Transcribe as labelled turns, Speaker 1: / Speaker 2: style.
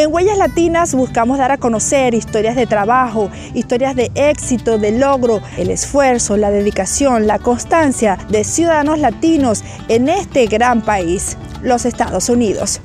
Speaker 1: En Huellas Latinas buscamos dar a conocer historias de trabajo, historias de éxito, de logro, el esfuerzo, la dedicación, la constancia de ciudadanos latinos en este gran país, los Estados Unidos.